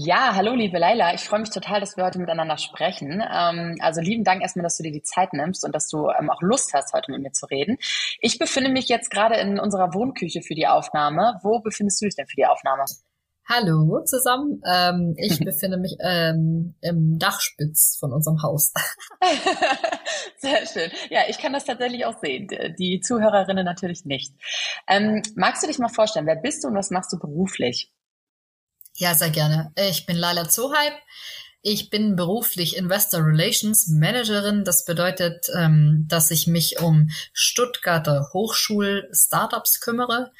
Ja, hallo liebe Leila. Ich freue mich total, dass wir heute miteinander sprechen. Ähm, also lieben Dank erstmal, dass du dir die Zeit nimmst und dass du ähm, auch Lust hast, heute mit mir zu reden. Ich befinde mich jetzt gerade in unserer Wohnküche für die Aufnahme. Wo befindest du dich denn für die Aufnahme? Hallo zusammen. Ähm, ich befinde mich ähm, im Dachspitz von unserem Haus. Sehr schön. Ja, ich kann das tatsächlich auch sehen. Die Zuhörerinnen natürlich nicht. Ähm, magst du dich mal vorstellen, wer bist du und was machst du beruflich? Ja, sehr gerne. Ich bin Laila Zohype. Ich bin beruflich Investor Relations Managerin. Das bedeutet, ähm, dass ich mich um Stuttgarter Hochschul-Startups kümmere.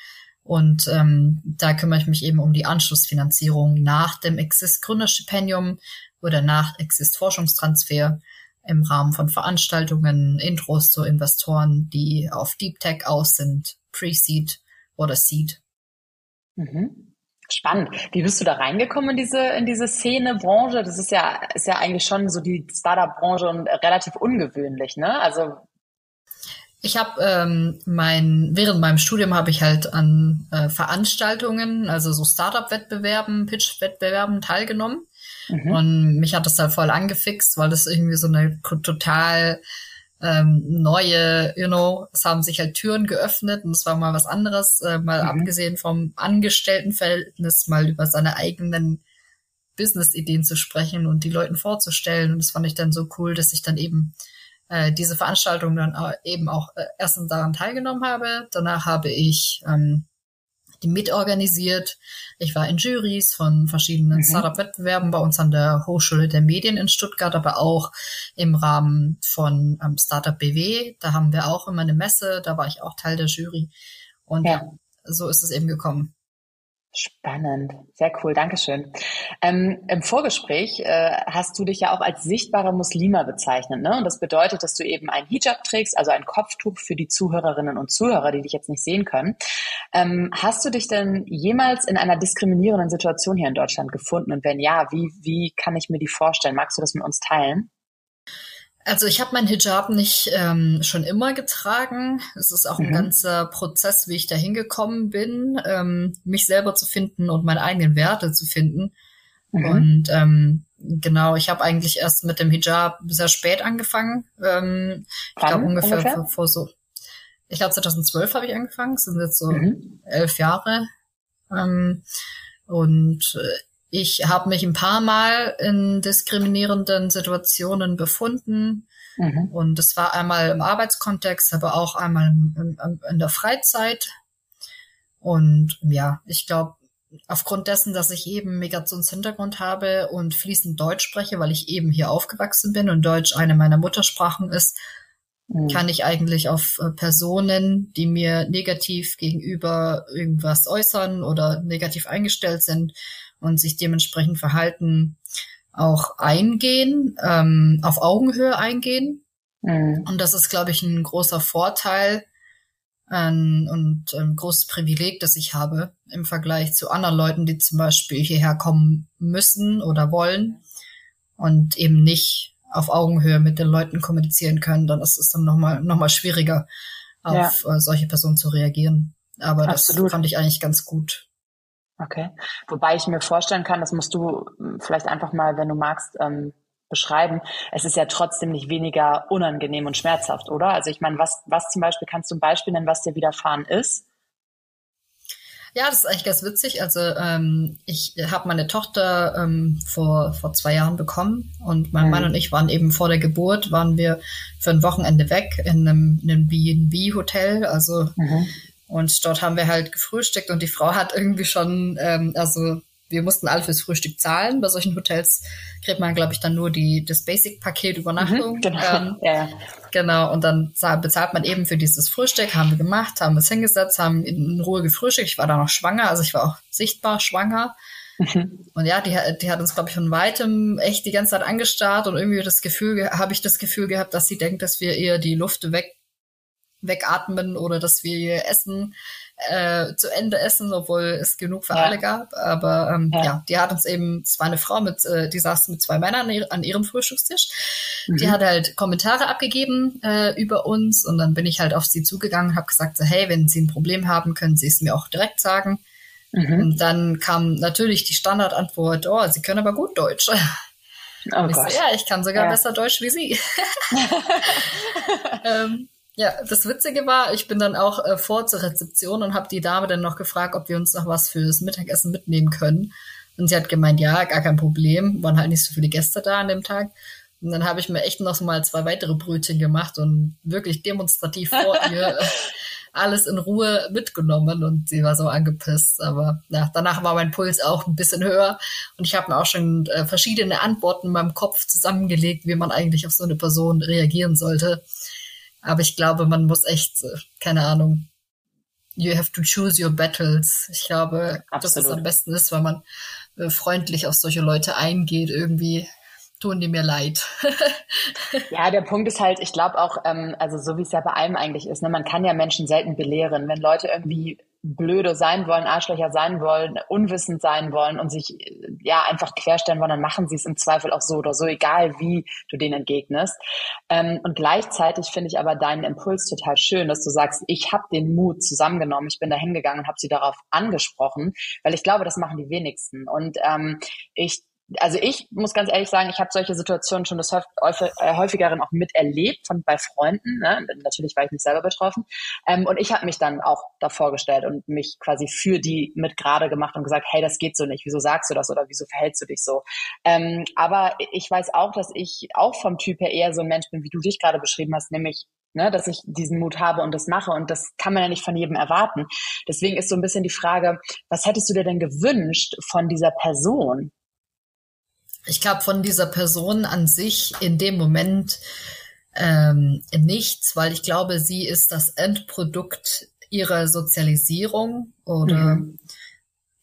Und ähm, da kümmere ich mich eben um die Anschlussfinanzierung nach dem Exist Gründerstipendium oder nach Exist Forschungstransfer im Rahmen von Veranstaltungen, Intros zu Investoren, die auf Deep Tech aus sind, Pre-Seed oder Seed. Mhm. Spannend. Wie bist du da reingekommen in diese, in diese Szene, Branche? Das ist ja, ist ja eigentlich schon so die Startup-Branche und relativ ungewöhnlich, ne? Also ich habe ähm, mein während meinem Studium habe ich halt an äh, Veranstaltungen, also so Startup-Wettbewerben, Pitch-Wettbewerben teilgenommen mhm. und mich hat das da voll angefixt, weil das irgendwie so eine total ähm, neue, you know, es haben sich halt Türen geöffnet und es war mal was anderes, äh, mal mhm. abgesehen vom Angestelltenverhältnis, mal über seine eigenen Business-Ideen zu sprechen und die Leuten vorzustellen und das fand ich dann so cool, dass ich dann eben äh, diese Veranstaltung dann eben auch äh, erstens daran teilgenommen habe. Danach habe ich ähm, die mitorganisiert. Ich war in Juries von verschiedenen mhm. Startup-Wettbewerben bei uns an der Hochschule der Medien in Stuttgart, aber auch im Rahmen von ähm, Startup BW. Da haben wir auch immer eine Messe, da war ich auch Teil der Jury. Und ja. so ist es eben gekommen. Spannend, sehr cool, Dankeschön. Ähm, Im Vorgespräch äh, hast du dich ja auch als sichtbarer Muslima bezeichnet, ne? Und das bedeutet, dass du eben ein Hijab trägst, also ein Kopftuch für die Zuhörerinnen und Zuhörer, die dich jetzt nicht sehen können. Ähm, hast du dich denn jemals in einer diskriminierenden Situation hier in Deutschland gefunden? Und wenn ja, wie, wie kann ich mir die vorstellen? Magst du das mit uns teilen? Also ich habe meinen Hijab nicht ähm, schon immer getragen. Es ist auch mhm. ein ganzer Prozess, wie ich da hingekommen bin, ähm, mich selber zu finden und meine eigenen Werte zu finden. Mhm. Und ähm, genau, ich habe eigentlich erst mit dem Hijab sehr spät angefangen. Ähm, ich glaube ungefähr, ungefähr? Vor, vor, so, ich glaube 2012 habe ich angefangen. Das sind jetzt so mhm. elf Jahre. Ähm, und äh, ich habe mich ein paar Mal in diskriminierenden Situationen befunden. Mhm. Und das war einmal im Arbeitskontext, aber auch einmal in, in der Freizeit. Und ja, ich glaube, aufgrund dessen, dass ich eben Migrationshintergrund habe und fließend Deutsch spreche, weil ich eben hier aufgewachsen bin und Deutsch eine meiner Muttersprachen ist, mhm. kann ich eigentlich auf äh, Personen, die mir negativ gegenüber irgendwas äußern oder negativ eingestellt sind, und sich dementsprechend verhalten, auch eingehen, ähm, auf Augenhöhe eingehen. Mhm. Und das ist, glaube ich, ein großer Vorteil ähm, und ein großes Privileg, das ich habe im Vergleich zu anderen Leuten, die zum Beispiel hierher kommen müssen oder wollen und eben nicht auf Augenhöhe mit den Leuten kommunizieren können. Dann ist es dann nochmal noch mal schwieriger, auf ja. äh, solche Personen zu reagieren. Aber Absolut. das fand ich eigentlich ganz gut. Okay. Wobei ich mir vorstellen kann, das musst du hm, vielleicht einfach mal, wenn du magst, ähm, beschreiben. Es ist ja trotzdem nicht weniger unangenehm und schmerzhaft, oder? Also ich meine, was, was zum Beispiel, kannst du ein Beispiel nennen, was dir widerfahren ist? Ja, das ist eigentlich ganz witzig. Also ähm, ich habe meine Tochter ähm, vor, vor zwei Jahren bekommen und mein mhm. Mann und ich waren eben vor der Geburt, waren wir für ein Wochenende weg in einem, in einem B&B-Hotel, also mhm. Und dort haben wir halt gefrühstückt und die Frau hat irgendwie schon, ähm, also wir mussten alle fürs Frühstück zahlen. Bei solchen Hotels kriegt man, glaube ich, dann nur die, das Basic-Paket Übernachtung. Mhm, genau. Ähm, ja. genau. Und dann bezahlt man eben für dieses Frühstück, haben wir gemacht, haben es hingesetzt, haben in Ruhe gefrühstückt. Ich war da noch schwanger, also ich war auch sichtbar schwanger. Mhm. Und ja, die, die hat uns, glaube ich, von weitem echt die ganze Zeit angestarrt und irgendwie das Gefühl, habe ich das Gefühl gehabt, dass sie denkt, dass wir ihr die Luft weg, wegatmen oder dass wir Essen äh, zu Ende essen, obwohl es genug für ja. alle gab. Aber ähm, ja. ja. die hat uns eben, es war eine Frau mit, äh, die saß mit zwei Männern an, ihrem Frühstückstisch. Mhm. Die hat halt Kommentare abgegeben äh, über uns und dann bin ich halt auf sie zugegangen, habe gesagt, so, hey, wenn Sie ein Problem haben, können Sie es mir auch direkt sagen. Mhm. Und dann kam natürlich die Standardantwort, oh, Sie können aber gut Deutsch. Oh ich Gott. So, ja, ich kann sogar ja. besser Deutsch wie Sie. ähm, ja, das Witzige war, ich bin dann auch äh, vor zur Rezeption und habe die Dame dann noch gefragt, ob wir uns noch was fürs Mittagessen mitnehmen können. Und sie hat gemeint, ja, gar kein Problem. Waren halt nicht so viele Gäste da an dem Tag. Und dann habe ich mir echt noch mal zwei weitere Brötchen gemacht und wirklich demonstrativ vor ihr alles in Ruhe mitgenommen und sie war so angepisst. Aber ja, danach war mein Puls auch ein bisschen höher und ich habe mir auch schon äh, verschiedene Antworten in meinem Kopf zusammengelegt, wie man eigentlich auf so eine Person reagieren sollte. Aber ich glaube, man muss echt, äh, keine Ahnung, you have to choose your battles. Ich glaube, Absolut. dass es am besten ist, weil man äh, freundlich auf solche Leute eingeht, irgendwie tun die mir leid. ja, der Punkt ist halt, ich glaube auch, ähm, also so wie es ja bei allem eigentlich ist, ne, man kann ja Menschen selten belehren. Wenn Leute irgendwie blöde sein wollen, Arschlöcher sein wollen, unwissend sein wollen und sich ja einfach querstellen wollen, dann machen sie es im Zweifel auch so oder so, egal wie du denen entgegnest. Ähm, und gleichzeitig finde ich aber deinen Impuls total schön, dass du sagst, ich habe den Mut zusammengenommen, ich bin da hingegangen und habe sie darauf angesprochen, weil ich glaube, das machen die wenigsten. Und ähm, ich also ich muss ganz ehrlich sagen, ich habe solche Situationen schon des äh, häufigeren auch miterlebt von bei Freunden. Ne? Natürlich war ich nicht selber betroffen. Ähm, und ich habe mich dann auch davor gestellt und mich quasi für die mit gerade gemacht und gesagt, hey, das geht so nicht. Wieso sagst du das oder wieso verhältst du dich so? Ähm, aber ich weiß auch, dass ich auch vom Typ her eher so ein Mensch bin, wie du dich gerade beschrieben hast, nämlich ne, dass ich diesen Mut habe und das mache. Und das kann man ja nicht von jedem erwarten. Deswegen ist so ein bisschen die Frage, was hättest du dir denn gewünscht von dieser Person? Ich glaube, von dieser Person an sich in dem Moment ähm, nichts, weil ich glaube, sie ist das Endprodukt ihrer Sozialisierung oder mhm.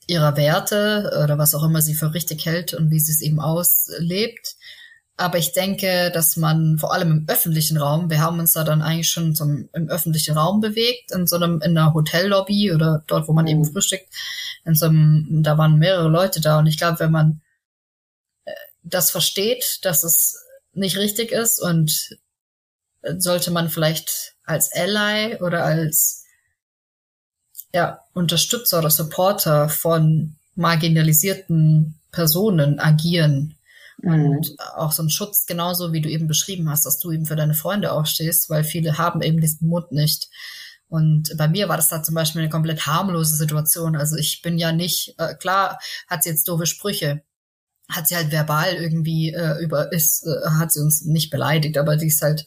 ihrer Werte oder was auch immer sie für richtig hält und wie sie es eben auslebt. Aber ich denke, dass man vor allem im öffentlichen Raum, wir haben uns da dann eigentlich schon zum, im öffentlichen Raum bewegt, in so einem, in einer Hotellobby oder dort, wo man mhm. eben frühstückt, in so einem, da waren mehrere Leute da und ich glaube, wenn man das versteht, dass es nicht richtig ist und sollte man vielleicht als Ally oder als ja, Unterstützer oder Supporter von marginalisierten Personen agieren. Mhm. Und auch so ein Schutz, genauso wie du eben beschrieben hast, dass du eben für deine Freunde aufstehst, weil viele haben eben diesen Mut nicht. Und bei mir war das da zum Beispiel eine komplett harmlose Situation. Also ich bin ja nicht, äh, klar hat sie jetzt doofe Sprüche, hat sie halt verbal irgendwie äh, über ist, äh, hat sie uns nicht beleidigt, aber die ist halt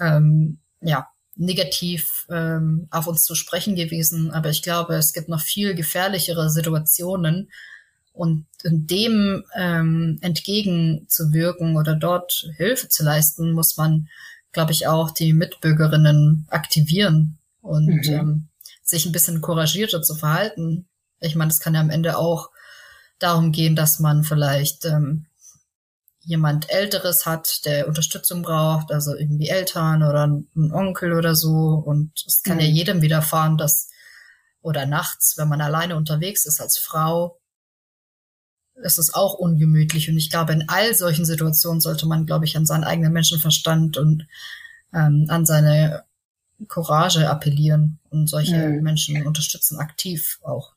ähm, ja negativ ähm, auf uns zu sprechen gewesen. Aber ich glaube, es gibt noch viel gefährlichere Situationen und dem ähm, entgegenzuwirken oder dort Hilfe zu leisten, muss man, glaube ich, auch die Mitbürgerinnen aktivieren und mhm. ähm, sich ein bisschen couragierter zu verhalten. Ich meine, das kann ja am Ende auch darum gehen, dass man vielleicht ähm, jemand Älteres hat, der Unterstützung braucht, also irgendwie Eltern oder ein Onkel oder so. Und es kann mhm. ja jedem widerfahren, dass oder nachts, wenn man alleine unterwegs ist als Frau, ist es auch ungemütlich. Und ich glaube, in all solchen Situationen sollte man, glaube ich, an seinen eigenen Menschenverstand und ähm, an seine Courage appellieren und solche mhm. Menschen unterstützen aktiv auch.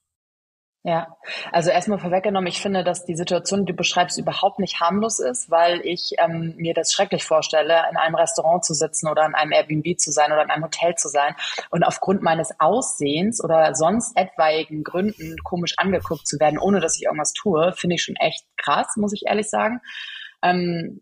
Ja, also erstmal vorweggenommen, ich finde, dass die Situation, die du beschreibst, überhaupt nicht harmlos ist, weil ich ähm, mir das schrecklich vorstelle, in einem Restaurant zu sitzen oder in einem Airbnb zu sein oder in einem Hotel zu sein und aufgrund meines Aussehens oder sonst etwaigen Gründen komisch angeguckt zu werden, ohne dass ich irgendwas tue, finde ich schon echt krass, muss ich ehrlich sagen. Ähm,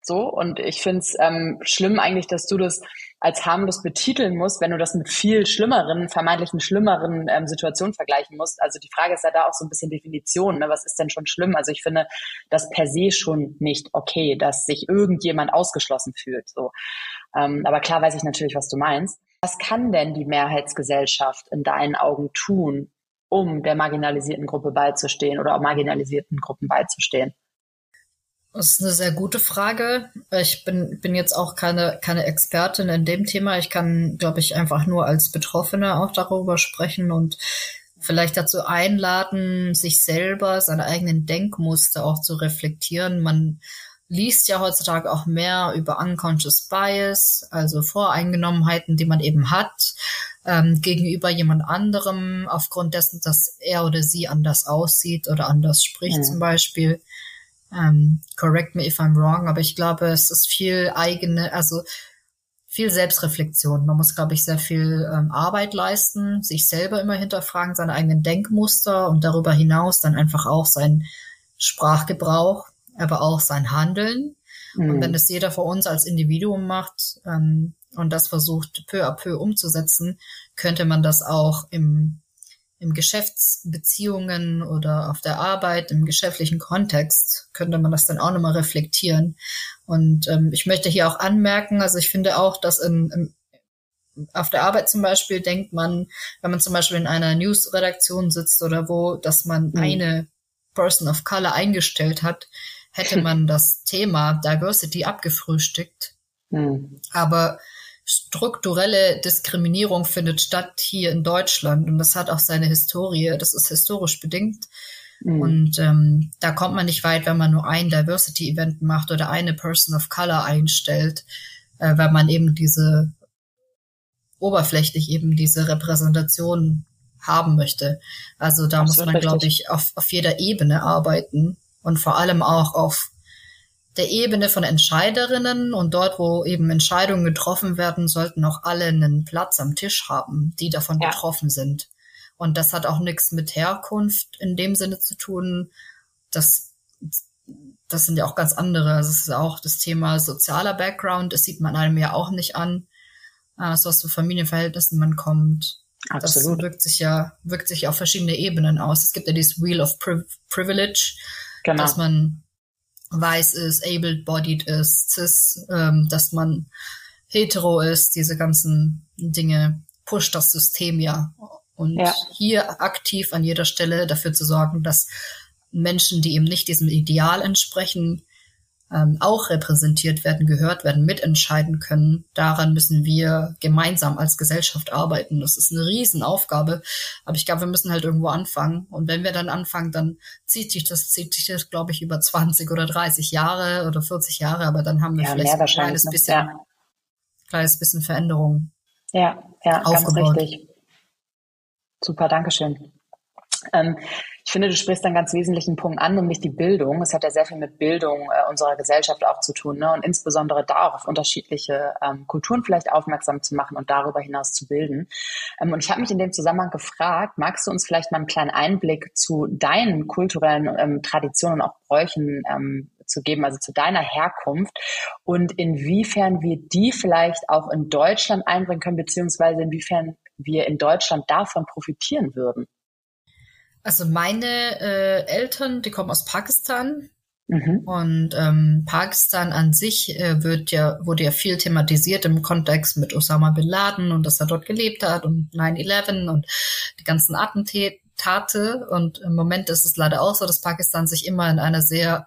so, und ich finde es ähm, schlimm eigentlich, dass du das als harmlos betiteln musst, wenn du das mit viel schlimmeren, vermeintlichen schlimmeren ähm, Situationen vergleichen musst. Also die Frage ist ja da auch so ein bisschen Definition. Ne? Was ist denn schon schlimm? Also ich finde das per se schon nicht okay, dass sich irgendjemand ausgeschlossen fühlt. So. Ähm, aber klar weiß ich natürlich, was du meinst. Was kann denn die Mehrheitsgesellschaft in deinen Augen tun, um der marginalisierten Gruppe beizustehen oder auch marginalisierten Gruppen beizustehen? Das ist eine sehr gute Frage. Ich bin, bin jetzt auch keine, keine Expertin in dem Thema. Ich kann, glaube ich, einfach nur als Betroffene auch darüber sprechen und vielleicht dazu einladen, sich selber, seine eigenen Denkmuster auch zu reflektieren. Man liest ja heutzutage auch mehr über unconscious bias, also Voreingenommenheiten, die man eben hat ähm, gegenüber jemand anderem aufgrund dessen, dass er oder sie anders aussieht oder anders spricht mhm. zum Beispiel. Ähm, correct me if I'm wrong, aber ich glaube, es ist viel eigene, also viel Selbstreflexion. Man muss, glaube ich, sehr viel ähm, Arbeit leisten, sich selber immer hinterfragen, seine eigenen Denkmuster und darüber hinaus dann einfach auch sein Sprachgebrauch, aber auch sein Handeln. Mhm. Und wenn es jeder von uns als Individuum macht ähm, und das versucht peu à peu umzusetzen, könnte man das auch im im Geschäftsbeziehungen oder auf der Arbeit, im geschäftlichen Kontext, könnte man das dann auch nochmal reflektieren. Und ähm, ich möchte hier auch anmerken, also ich finde auch, dass in, im, auf der Arbeit zum Beispiel denkt man, wenn man zum Beispiel in einer News-Redaktion sitzt oder wo, dass man mhm. eine Person of Color eingestellt hat, hätte man das Thema Diversity abgefrühstückt. Mhm. Aber strukturelle Diskriminierung findet statt hier in Deutschland und das hat auch seine Historie, das ist historisch bedingt. Mhm. Und ähm, da kommt man nicht weit, wenn man nur ein Diversity-Event macht oder eine Person of Color einstellt, äh, weil man eben diese oberflächlich eben diese Repräsentation haben möchte. Also da das muss man, glaube ich, auf, auf jeder Ebene arbeiten und vor allem auch auf der Ebene von Entscheiderinnen und dort, wo eben Entscheidungen getroffen werden, sollten auch alle einen Platz am Tisch haben, die davon ja. betroffen sind. Und das hat auch nichts mit Herkunft in dem Sinne zu tun. Das, das sind ja auch ganz andere. Also es ist auch das Thema sozialer Background. Das sieht man einem ja auch nicht an, äh, so aus für Familienverhältnissen man kommt. Absolut. Das wirkt sich ja, wirkt sich auf verschiedene Ebenen aus. Es gibt ja dieses Wheel of Privilege, genau. dass man weiß ist, able-bodied ist, cis, ähm, dass man hetero ist, diese ganzen Dinge pusht das System ja. Und ja. hier aktiv an jeder Stelle dafür zu sorgen, dass Menschen, die eben nicht diesem Ideal entsprechen, ähm, auch repräsentiert werden, gehört werden, mitentscheiden können. Daran müssen wir gemeinsam als Gesellschaft arbeiten. Das ist eine Riesenaufgabe. Aber ich glaube, wir müssen halt irgendwo anfangen. Und wenn wir dann anfangen, dann zieht sich das, zieht sich das, glaube ich, über 20 oder 30 Jahre oder 40 Jahre. Aber dann haben wir ja, vielleicht ein kleines bisschen, ja. kleines bisschen Veränderung. Ja, ja, aufgebaut. ganz richtig. Super, Dankeschön. Ähm, ich finde, du sprichst einen ganz wesentlichen Punkt an, nämlich die Bildung. Es hat ja sehr viel mit Bildung äh, unserer Gesellschaft auch zu tun ne? und insbesondere da auch auf unterschiedliche ähm, Kulturen vielleicht aufmerksam zu machen und darüber hinaus zu bilden. Ähm, und ich habe mich in dem Zusammenhang gefragt, magst du uns vielleicht mal einen kleinen Einblick zu deinen kulturellen ähm, Traditionen und auch Bräuchen ähm, zu geben, also zu deiner Herkunft und inwiefern wir die vielleicht auch in Deutschland einbringen können, beziehungsweise inwiefern wir in Deutschland davon profitieren würden? Also meine äh, Eltern, die kommen aus Pakistan. Mhm. Und ähm, Pakistan an sich äh, wird ja, wurde ja viel thematisiert im Kontext mit Osama bin Laden und dass er dort gelebt hat und 9-11 und die ganzen Attentate. Und im Moment ist es leider auch so, dass Pakistan sich immer in einer sehr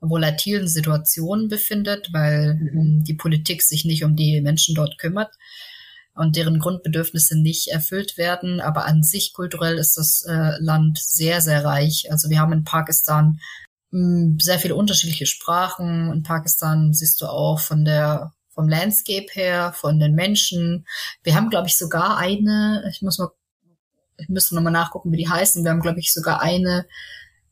volatilen Situation befindet, weil mhm. die Politik sich nicht um die Menschen dort kümmert und deren Grundbedürfnisse nicht erfüllt werden. Aber an sich kulturell ist das äh, Land sehr, sehr reich. Also wir haben in Pakistan mh, hm, sehr viele unterschiedliche Sprachen. In Pakistan siehst du auch von der vom Landscape her, von den Menschen. Wir haben, glaube ich, sogar eine, ich muss mal, ich müsste nochmal nachgucken, wie die heißen. Wir haben, glaube ich, sogar eine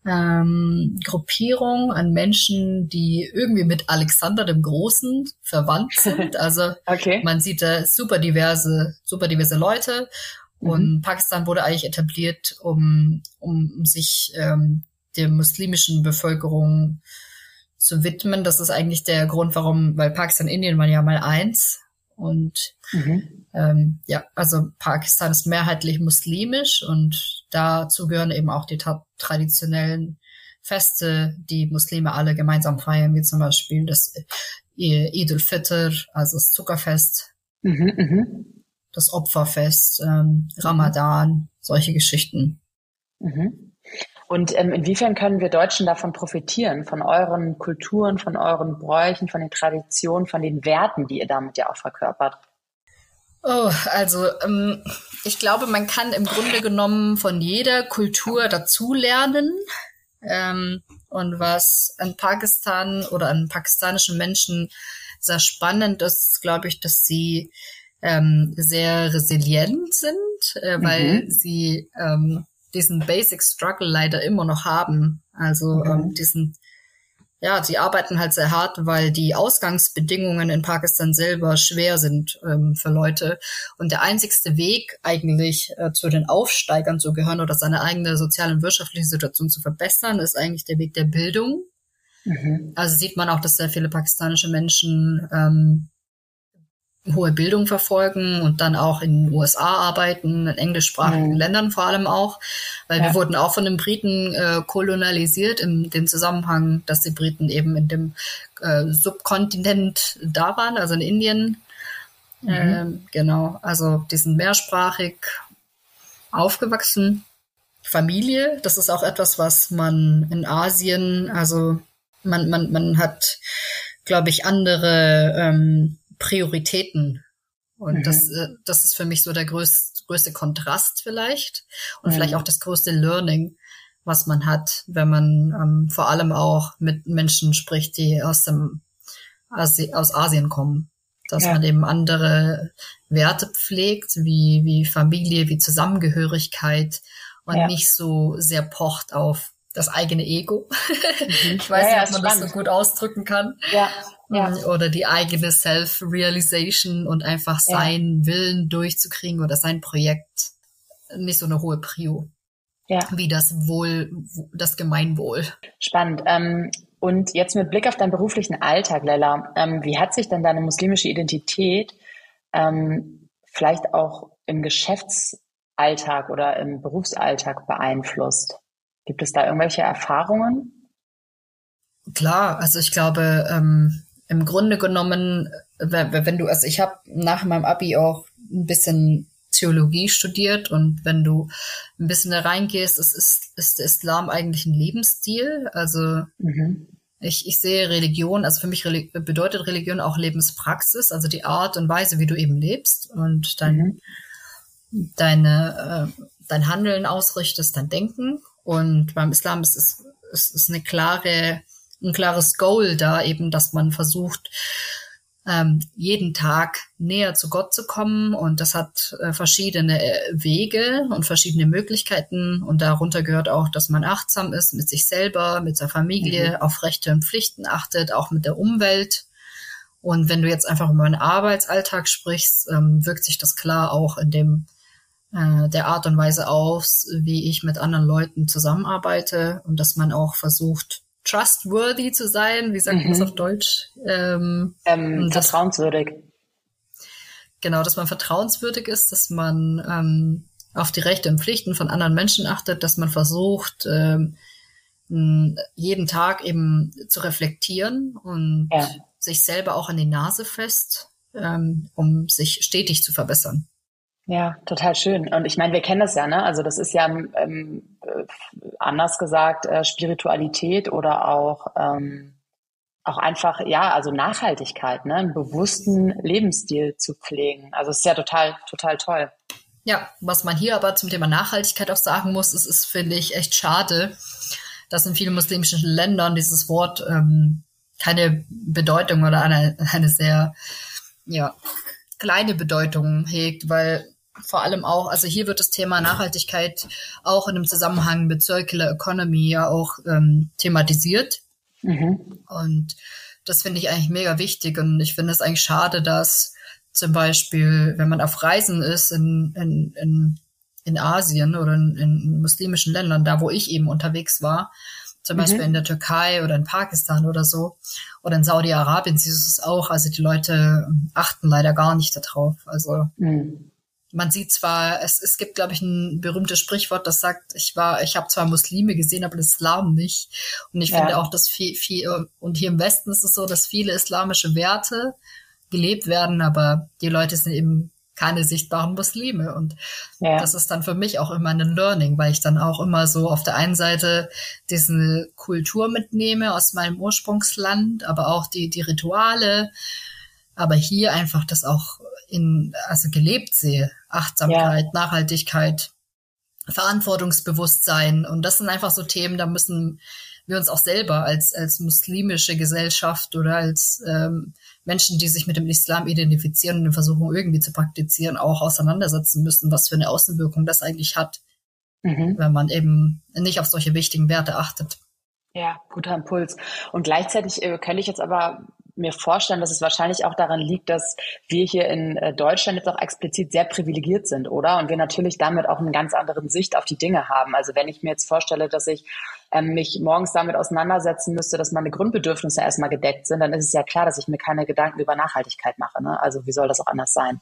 ähm, Gruppierung an Menschen, die irgendwie mit Alexander dem Großen verwandt sind. Also okay. man sieht da super diverse, super diverse Leute. Mhm. Und Pakistan wurde eigentlich etabliert, um, um sich ähm, der muslimischen Bevölkerung zu widmen. Das ist eigentlich der Grund, warum, weil Pakistan Indien waren ja mal eins. Und mhm. ähm, ja, also Pakistan ist mehrheitlich muslimisch und dazu gehören eben auch die traditionellen Feste, die Muslime alle gemeinsam feiern, wie zum Beispiel das äh, Eid al-Fitr, also das Zuckerfest, mhm, mhm. das Opferfest, ähm, Ramadan, solche Geschichten. Mhm. Und ähm, inwiefern können wir Deutschen davon profitieren, von euren Kulturen, von euren Bräuchen, von den Traditionen, von den Werten, die ihr damit ja auch verkörpert? Oh, also ähm, ich glaube, man kann im Grunde genommen von jeder Kultur dazulernen. Ähm, und was an Pakistan oder an pakistanischen Menschen sehr spannend ist, ist, glaube ich, dass sie ähm, sehr resilient sind, äh, weil mhm. sie ähm, diesen Basic Struggle leider immer noch haben. Also mhm. ähm, diesen, ja, sie arbeiten halt sehr hart, weil die Ausgangsbedingungen in Pakistan selber schwer sind ähm, für Leute. Und der einzigste Weg eigentlich äh, zu den Aufsteigern zu gehören oder seine eigene soziale und wirtschaftliche Situation zu verbessern, ist eigentlich der Weg der Bildung. Mhm. Also sieht man auch, dass sehr viele pakistanische Menschen ähm, hohe Bildung verfolgen und dann auch in den USA arbeiten, in englischsprachigen mhm. Ländern vor allem auch, weil ja. wir wurden auch von den Briten äh, kolonialisiert in dem Zusammenhang, dass die Briten eben in dem äh, Subkontinent da waren, also in Indien. Mhm. Ähm, genau, also die sind mehrsprachig aufgewachsen. Familie, das ist auch etwas, was man in Asien, also man, man, man hat, glaube ich, andere ähm, Prioritäten. Und mhm. das, äh, das ist für mich so der größte, größte Kontrast vielleicht und mhm. vielleicht auch das größte Learning, was man hat, wenn man ähm, vor allem auch mit Menschen spricht, die aus dem Asi aus Asien kommen. Dass ja. man eben andere Werte pflegt, wie, wie Familie, wie Zusammengehörigkeit und ja. nicht so sehr pocht auf das eigene Ego. Mhm. ich weiß ja, nicht, ob man spannend. das so gut ausdrücken kann. Ja. Ja. Mm, oder die eigene Self-Realization und einfach seinen Willen durchzukriegen oder sein Projekt nicht so eine hohe Prio. Ja. Wie das Wohl, das Gemeinwohl. Spannend. Ähm, und jetzt mit Blick auf deinen beruflichen Alltag, Lella, ähm, wie hat sich denn deine muslimische Identität ähm, vielleicht auch im Geschäftsalltag oder im Berufsalltag beeinflusst? Gibt es da irgendwelche Erfahrungen? Klar, also ich glaube, ähm, im Grunde genommen, wenn du, also ich habe nach meinem Abi auch ein bisschen Theologie studiert und wenn du ein bisschen da reingehst, es ist, ist der Islam eigentlich ein Lebensstil. Also mhm. ich, ich sehe Religion, also für mich bedeutet Religion auch Lebenspraxis, also die Art und Weise, wie du eben lebst und dein, mhm. deine, äh, dein Handeln ausrichtest, dein Denken. Und beim Islam ist es, ist, ist eine klare ein klares Goal da, eben, dass man versucht, ähm, jeden Tag näher zu Gott zu kommen. Und das hat äh, verschiedene äh, Wege und verschiedene Möglichkeiten. Und darunter gehört auch, dass man achtsam ist mit sich selber, mit seiner Familie, mhm. auf Rechte und Pflichten achtet, auch mit der Umwelt. Und wenn du jetzt einfach über einen Arbeitsalltag sprichst, ähm, wirkt sich das klar auch in dem äh, der Art und Weise aus, wie ich mit anderen Leuten zusammenarbeite und dass man auch versucht, trustworthy zu sein. Wie sagt mhm. man das auf Deutsch? Ähm, ähm, vertrauenswürdig. genau, dass man vertrauenswürdig ist, dass man ähm, auf die Rechte und Pflichten von anderen Menschen achtet, dass man versucht, ähm, jeden Tag eben zu reflektieren und ja. sich selber auch an die Nase fest, ähm, um sich stetig zu verbessern. Ja, total schön. Und ich meine, wir kennen das ja, ne? Also das ist ja ähm, äh, anders gesagt äh, Spiritualität oder auch ähm, auch einfach ja, also Nachhaltigkeit, ne? Einen bewussten Lebensstil zu pflegen. Also es ist ja total total toll. Ja, was man hier aber zum Thema Nachhaltigkeit auch sagen muss, es ist finde ich echt schade, dass in vielen muslimischen Ländern dieses Wort ähm, keine Bedeutung oder eine eine sehr ja kleine Bedeutung hegt, weil vor allem auch, also hier wird das Thema Nachhaltigkeit auch in einem Zusammenhang mit Circular Economy ja auch ähm, thematisiert. Mhm. Und das finde ich eigentlich mega wichtig und ich finde es eigentlich schade, dass zum Beispiel, wenn man auf Reisen ist in, in, in, in Asien oder in, in muslimischen Ländern, da wo ich eben unterwegs war, zum mhm. Beispiel in der Türkei oder in Pakistan oder so, oder in Saudi-Arabien siehst du es auch, also die Leute achten leider gar nicht darauf. Also mhm man sieht zwar, es, es gibt, glaube ich, ein berühmtes Sprichwort, das sagt, ich war, ich habe zwar Muslime gesehen, aber Islam nicht. Und ich ja. finde auch, dass viel, viel, und hier im Westen ist es so, dass viele islamische Werte gelebt werden, aber die Leute sind eben keine sichtbaren Muslime. Und ja. das ist dann für mich auch immer ein Learning, weil ich dann auch immer so auf der einen Seite diese Kultur mitnehme aus meinem Ursprungsland, aber auch die, die Rituale, aber hier einfach das auch in, also gelebt sehe. Achtsamkeit, ja. Nachhaltigkeit, Verantwortungsbewusstsein. Und das sind einfach so Themen, da müssen wir uns auch selber als, als muslimische Gesellschaft oder als ähm, Menschen, die sich mit dem Islam identifizieren und versuchen irgendwie zu praktizieren, auch auseinandersetzen müssen, was für eine Außenwirkung das eigentlich hat, mhm. wenn man eben nicht auf solche wichtigen Werte achtet. Ja, guter Impuls. Und gleichzeitig äh, könnte ich jetzt aber mir vorstellen, dass es wahrscheinlich auch daran liegt, dass wir hier in äh, Deutschland jetzt auch explizit sehr privilegiert sind, oder? Und wir natürlich damit auch eine ganz andere Sicht auf die Dinge haben. Also wenn ich mir jetzt vorstelle, dass ich ähm, mich morgens damit auseinandersetzen müsste, dass meine Grundbedürfnisse erstmal gedeckt sind, dann ist es ja klar, dass ich mir keine Gedanken über Nachhaltigkeit mache. Ne? Also wie soll das auch anders sein?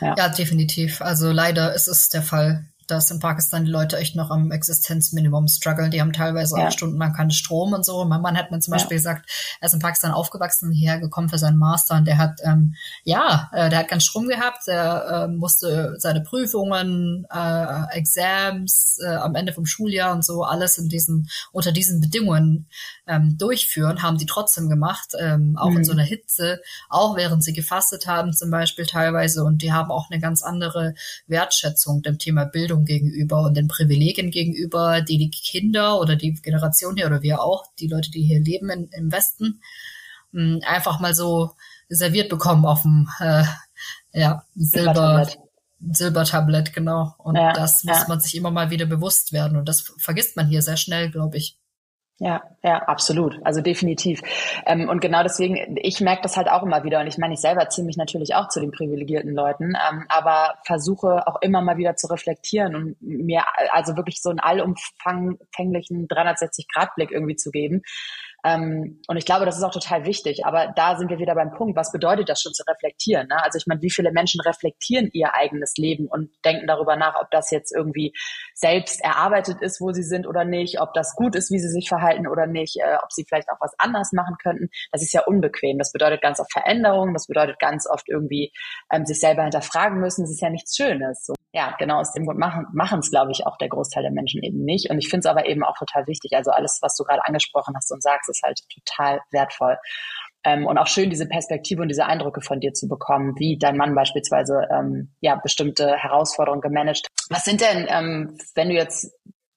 Ja. ja, definitiv. Also leider ist es der Fall dass in Pakistan die Leute echt noch am Existenzminimum strugglen. Die haben teilweise ja. auch stundenlang keinen Strom und so. Mein Mann hat mir zum Beispiel ja. gesagt, er ist in Pakistan aufgewachsen, hierher gekommen für seinen Master und der hat, ähm, ja, äh, der hat keinen Strom gehabt, der äh, musste seine Prüfungen, äh, Exams äh, am Ende vom Schuljahr und so alles in diesen, unter diesen Bedingungen ähm, durchführen, haben die trotzdem gemacht, ähm, auch mhm. in so einer Hitze, auch während sie gefastet haben zum Beispiel teilweise und die haben auch eine ganz andere Wertschätzung dem Thema Bildung gegenüber und den Privilegien gegenüber, die die Kinder oder die Generation hier oder wir auch, die Leute, die hier leben in, im Westen, mh, hm, einfach mal so serviert bekommen auf dem äh, ja, Silber. Silbertablett, genau. Und ja, das muss ja. man sich immer mal wieder bewusst werden. Und das vergisst man hier sehr schnell, glaube ich. Ja, ja, absolut. Also definitiv. Ähm, und genau deswegen, ich merke das halt auch immer wieder. Und ich meine, ich selber ziehe mich natürlich auch zu den privilegierten Leuten, ähm, aber versuche auch immer mal wieder zu reflektieren und mir also wirklich so einen allumfänglichen 360-Grad-Blick irgendwie zu geben. Ähm, und ich glaube, das ist auch total wichtig. Aber da sind wir wieder beim Punkt, was bedeutet das schon zu reflektieren? Ne? Also ich meine, wie viele Menschen reflektieren ihr eigenes Leben und denken darüber nach, ob das jetzt irgendwie selbst erarbeitet ist, wo sie sind oder nicht, ob das gut ist, wie sie sich verhalten oder nicht, äh, ob sie vielleicht auch was anders machen könnten. Das ist ja unbequem. Das bedeutet ganz oft Veränderung. Das bedeutet ganz oft irgendwie ähm, sich selber hinterfragen müssen. Das ist ja nichts Schönes. So. Ja, genau aus dem Grund machen es, glaube ich, auch der Großteil der Menschen eben nicht. Und ich finde es aber eben auch total wichtig. Also alles, was du gerade angesprochen hast und sagst, ist halt total wertvoll. Ähm, und auch schön, diese Perspektive und diese Eindrücke von dir zu bekommen, wie dein Mann beispielsweise ähm, ja bestimmte Herausforderungen gemanagt. Was sind denn, ähm, wenn du jetzt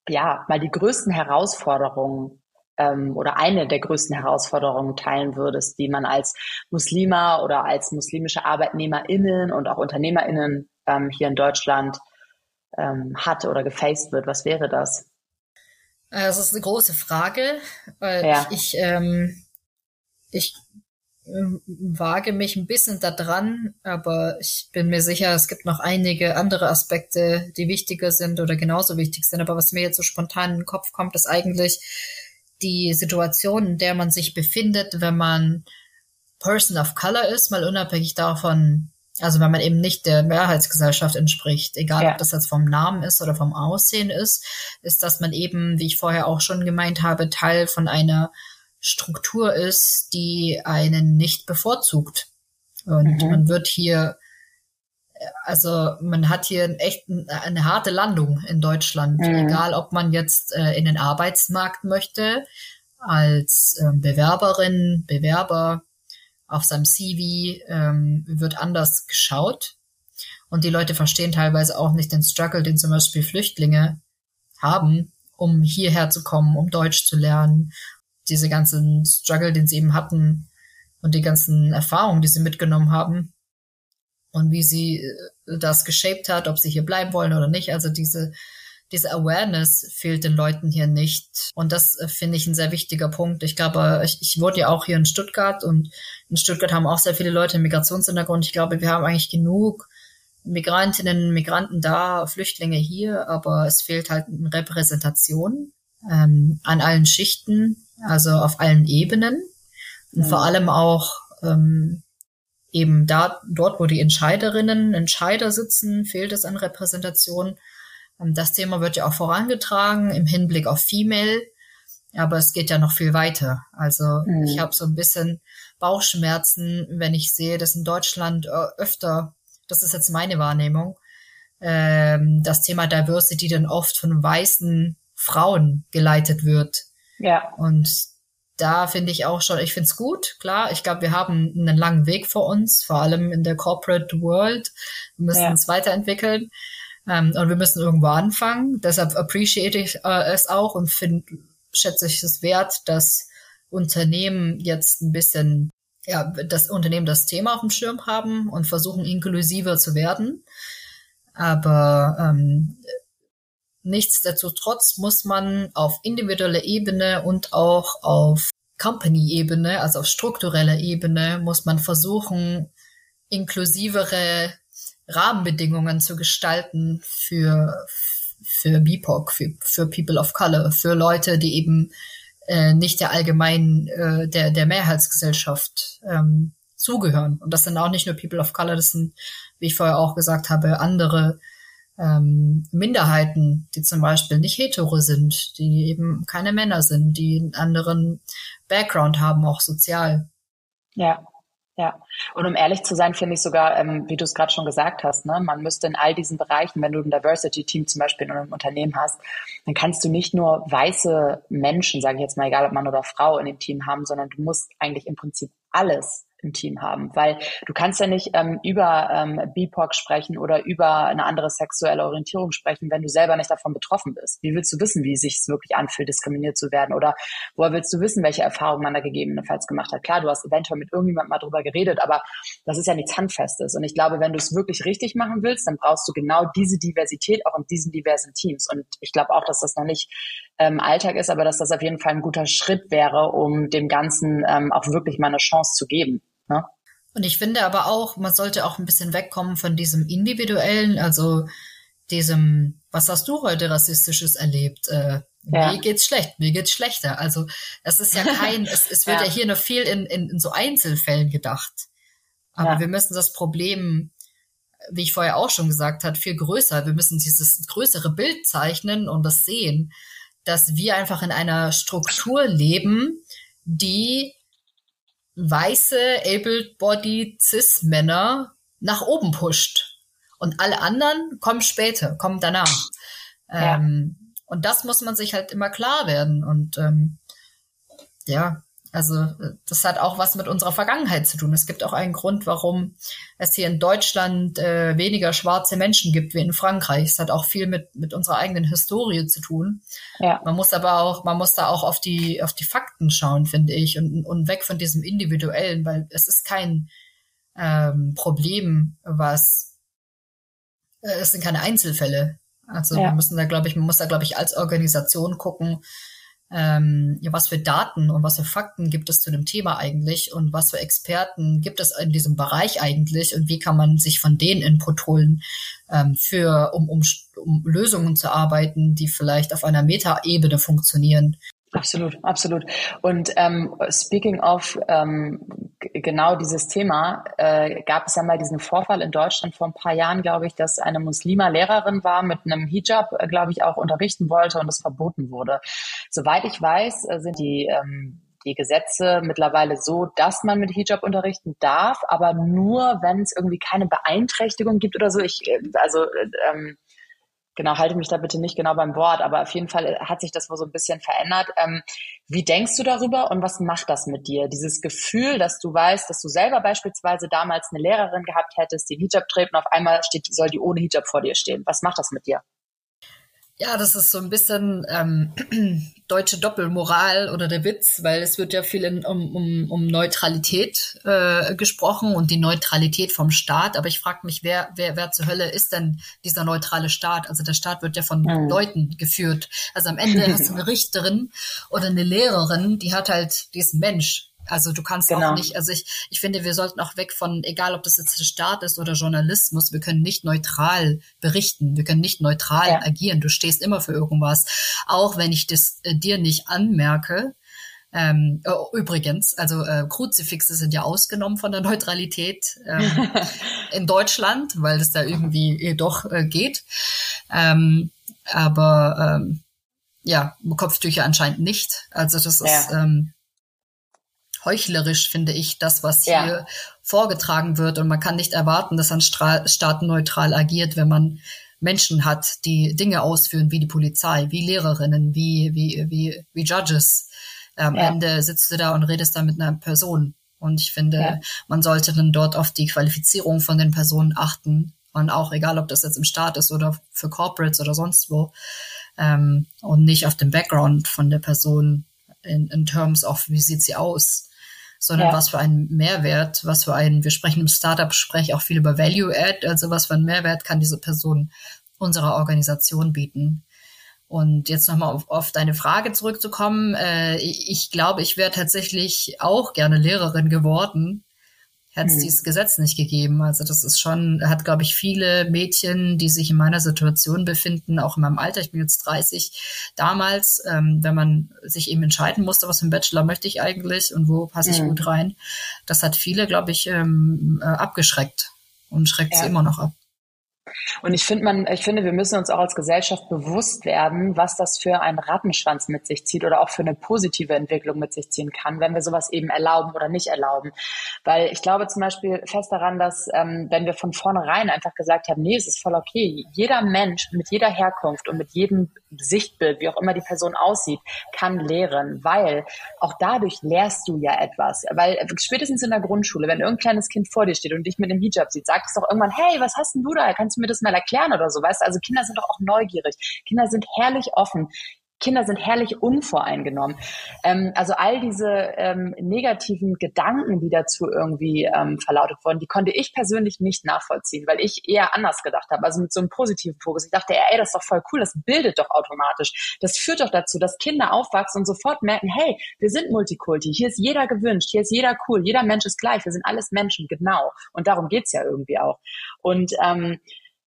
ja mal die größten Herausforderungen ähm, oder eine der größten Herausforderungen teilen würdest, die man als Muslima oder als muslimische ArbeitnehmerInnen und auch UnternehmerInnen ähm, hier in Deutschland ähm, hat oder gefaced wird, was wäre das? Äh, das ist eine große Frage, weil ja. ich, ähm, ich ähm, wage mich ein bisschen da dran, aber ich bin mir sicher, es gibt noch einige andere Aspekte, die wichtiger sind oder genauso wichtig sind. Aber was mir jetzt so spontan in den Kopf kommt, ist eigentlich die Situation, in der man sich befindet, wenn man Person of Color ist, mal unabhängig davon, also wenn man eben nicht der Mehrheitsgesellschaft entspricht, egal ja. ob das jetzt vom Namen ist oder vom Aussehen ist, ist, dass man eben, wie ich vorher auch schon gemeint habe, Teil von einer Struktur ist, die einen nicht bevorzugt. Und mhm. man wird hier, also man hat hier echten, eine harte Landung in Deutschland, mhm. egal ob man jetzt äh, in den Arbeitsmarkt möchte, als äh, Bewerberin, Bewerber, auf seinem CV ähm, wird anders geschaut. Und die Leute verstehen teilweise auch nicht den Struggle, den zum Beispiel Flüchtlinge haben, um hierher zu kommen, um Deutsch zu lernen. Diese ganzen Struggle, den sie eben hatten und die ganzen Erfahrungen, die sie mitgenommen haben und wie sie äh, das geshaped hat, ob sie hier bleiben wollen oder nicht. Also diese diese Awareness fehlt den Leuten hier nicht. Und das äh, finde ich ein sehr wichtiger Punkt. Ich glaube, ich, ich wurde ja auch hier in Stuttgart und in Stuttgart haben auch sehr viele Leute einen Migrationshintergrund. Ich glaube, wir haben eigentlich genug Migrantinnen, Migranten da, Flüchtlinge hier, aber es fehlt halt eine Repräsentation ähm, an allen Schichten, also auf allen Ebenen. Und mhm. vor allem auch ähm, eben da, dort, wo die Entscheiderinnen, Entscheider sitzen, fehlt es an Repräsentation. Das Thema wird ja auch vorangetragen im Hinblick auf Female, aber es geht ja noch viel weiter. Also mhm. ich habe so ein bisschen Bauchschmerzen, wenn ich sehe, dass in Deutschland äh, öfter das ist jetzt meine Wahrnehmung, ähm, das Thema Diversity dann oft von weißen Frauen geleitet wird. Ja. Und da finde ich auch schon, ich finde es gut, klar. Ich glaube, wir haben einen langen Weg vor uns, vor allem in der Corporate World. Wir müssen ja. uns weiterentwickeln. Ähm, und wir müssen irgendwo anfangen. Deshalb appreciate ich äh, es auch und finde, schätze ich es wert, dass Unternehmen jetzt ein bisschen, ja, das Unternehmen das Thema auf dem Schirm haben und versuchen, inklusiver zu werden. Aber ähm, nichtsdestotrotz muss man auf individueller Ebene und auch auf Company-Ebene, also auf struktureller Ebene, muss man versuchen, inklusivere Rahmenbedingungen zu gestalten für, für BIPOC, für, für People of Color, für Leute, die eben äh, nicht der allgemeinen, äh, der, der Mehrheitsgesellschaft ähm, zugehören. Und das sind auch nicht nur People of Color, das sind, wie ich vorher auch gesagt habe, andere ähm, Minderheiten, die zum Beispiel nicht hetero sind, die eben keine Männer sind, die einen anderen Background haben, auch sozial. Ja, ja, und um ehrlich zu sein, finde ich sogar, ähm, wie du es gerade schon gesagt hast, ne, man müsste in all diesen Bereichen, wenn du ein Diversity-Team zum Beispiel in einem Unternehmen hast, dann kannst du nicht nur weiße Menschen, sage ich jetzt mal, egal ob Mann oder Frau, in dem Team haben, sondern du musst eigentlich im Prinzip alles im Team haben, weil du kannst ja nicht ähm, über ähm, BIPOC sprechen oder über eine andere sexuelle Orientierung sprechen, wenn du selber nicht davon betroffen bist. Wie willst du wissen, wie es sich wirklich anfühlt, diskriminiert zu werden? Oder woher willst du wissen, welche Erfahrungen man da gegebenenfalls gemacht hat? Klar, du hast eventuell mit irgendjemandem mal drüber geredet, aber das ist ja nichts Handfestes. Und ich glaube, wenn du es wirklich richtig machen willst, dann brauchst du genau diese Diversität auch in diesen diversen Teams. Und ich glaube auch, dass das noch nicht ähm, Alltag ist, aber dass das auf jeden Fall ein guter Schritt wäre, um dem Ganzen ähm, auch wirklich mal eine Chance zu geben. Ne? Und ich finde aber auch, man sollte auch ein bisschen wegkommen von diesem individuellen, also diesem, was hast du heute rassistisches erlebt? Äh, ja. Mir geht's schlecht, mir geht's schlechter. Also es ist ja kein, es, es wird ja. ja hier nur viel in, in, in so Einzelfällen gedacht. Aber ja. wir müssen das Problem, wie ich vorher auch schon gesagt habe, viel größer. Wir müssen dieses größere Bild zeichnen und das sehen, dass wir einfach in einer Struktur leben, die weiße, able-bodied Cis-Männer nach oben pusht. Und alle anderen kommen später, kommen danach. Ja. Ähm, und das muss man sich halt immer klar werden. Und ähm, ja, also das hat auch was mit unserer Vergangenheit zu tun. Es gibt auch einen Grund, warum es hier in Deutschland äh, weniger schwarze Menschen gibt wie in Frankreich. Es hat auch viel mit, mit unserer eigenen Historie zu tun. Ja. Man muss aber auch, man muss da auch auf die, auf die Fakten schauen, finde ich, und, und weg von diesem Individuellen, weil es ist kein ähm, Problem, was äh, es sind keine Einzelfälle. Also ja. wir müssen da, glaube ich, man muss da, glaube ich, als Organisation gucken, ähm, ja, was für Daten und was für Fakten gibt es zu dem Thema eigentlich und was für Experten gibt es in diesem Bereich eigentlich und wie kann man sich von denen Input holen, ähm, für, um, um, um Lösungen zu arbeiten, die vielleicht auf einer Metaebene funktionieren. Absolut, absolut. Und ähm, speaking of ähm, genau dieses Thema, äh, gab es ja mal diesen Vorfall in Deutschland vor ein paar Jahren, glaube ich, dass eine Muslima Lehrerin war mit einem Hijab, äh, glaube ich, auch unterrichten wollte und es verboten wurde. Soweit ich weiß, äh, sind die ähm, die Gesetze mittlerweile so, dass man mit Hijab unterrichten darf, aber nur, wenn es irgendwie keine Beeinträchtigung gibt oder so. Ich, äh, also äh, ähm, genau, halte mich da bitte nicht genau beim Wort, aber auf jeden Fall hat sich das wohl so ein bisschen verändert. Ähm, wie denkst du darüber und was macht das mit dir? Dieses Gefühl, dass du weißt, dass du selber beispielsweise damals eine Lehrerin gehabt hättest, die Hijab trägt und auf einmal steht, soll die ohne Hijab vor dir stehen. Was macht das mit dir? Ja, das ist so ein bisschen ähm, deutsche Doppelmoral oder der Witz, weil es wird ja viel in, um, um, um Neutralität äh, gesprochen und die Neutralität vom Staat. Aber ich frage mich, wer, wer, wer zur Hölle ist denn dieser neutrale Staat? Also der Staat wird ja von mhm. Leuten geführt. Also am Ende hast du eine Richterin oder eine Lehrerin, die hat halt diesen Mensch also du kannst genau. auch nicht, also ich, ich finde, wir sollten auch weg von, egal ob das jetzt der Staat ist oder Journalismus, wir können nicht neutral berichten, wir können nicht neutral ja. agieren. Du stehst immer für irgendwas. Auch wenn ich das äh, dir nicht anmerke, ähm, oh, übrigens, also äh, Kruzifixe sind ja ausgenommen von der Neutralität ähm, in Deutschland, weil es da irgendwie äh, doch äh, geht. Ähm, aber ähm, ja, Kopftücher anscheinend nicht. Also das ist ja. ähm, heuchlerisch, finde ich, das, was ja. hier vorgetragen wird. Und man kann nicht erwarten, dass ein Staat neutral agiert, wenn man Menschen hat, die Dinge ausführen, wie die Polizei, wie Lehrerinnen, wie, wie, wie, wie Judges. Am ja. Ende sitzt du da und redest da mit einer Person. Und ich finde, ja. man sollte dann dort auf die Qualifizierung von den Personen achten. Und auch egal, ob das jetzt im Staat ist oder für Corporates oder sonst wo. Ähm, und nicht auf den Background von der Person in, in terms of, wie sieht sie aus sondern ja. was für einen Mehrwert, was für einen, wir sprechen im Startup-Sprech auch viel über Value-Add, also was für einen Mehrwert kann diese Person unserer Organisation bieten. Und jetzt nochmal auf, auf deine Frage zurückzukommen. Äh, ich glaube, ich wäre tatsächlich auch gerne Lehrerin geworden, hätte es hm. dieses Gesetz nicht gegeben. Also das ist schon, hat, glaube ich, viele Mädchen, die sich in meiner Situation befinden, auch in meinem Alter, ich bin jetzt 30, damals, ähm, wenn man sich eben entscheiden musste, was für ein Bachelor möchte ich eigentlich und wo passe ich hm. gut rein, das hat viele, glaube ich, ähm, äh, abgeschreckt und schreckt ja. sie immer noch ab. Und ich finde, man, ich finde, wir müssen uns auch als Gesellschaft bewusst werden, was das für einen Rattenschwanz mit sich zieht oder auch für eine positive Entwicklung mit sich ziehen kann, wenn wir sowas eben erlauben oder nicht erlauben. Weil ich glaube zum Beispiel fest daran, dass ähm, wenn wir von vornherein einfach gesagt haben, nee, es ist voll okay, jeder Mensch mit jeder Herkunft und mit jedem Sichtbild, wie auch immer die Person aussieht, kann lehren, weil auch dadurch lehrst du ja etwas. Weil spätestens in der Grundschule, wenn irgendein kleines Kind vor dir steht und dich mit dem Hijab sieht, sagt es doch irgendwann, hey, was hast denn du da? Kannst du mir das mal erklären oder so, weißt du? Also Kinder sind doch auch neugierig. Kinder sind herrlich offen. Kinder sind herrlich unvoreingenommen. Ähm, also all diese ähm, negativen Gedanken, die dazu irgendwie ähm, verlautet wurden, die konnte ich persönlich nicht nachvollziehen, weil ich eher anders gedacht habe, also mit so einem positiven Fokus. Ich dachte, ey, das ist doch voll cool, das bildet doch automatisch. Das führt doch dazu, dass Kinder aufwachsen und sofort merken, hey, wir sind Multikulti, hier ist jeder gewünscht, hier ist jeder cool, jeder Mensch ist gleich, wir sind alles Menschen, genau. Und darum geht's ja irgendwie auch. Und ähm,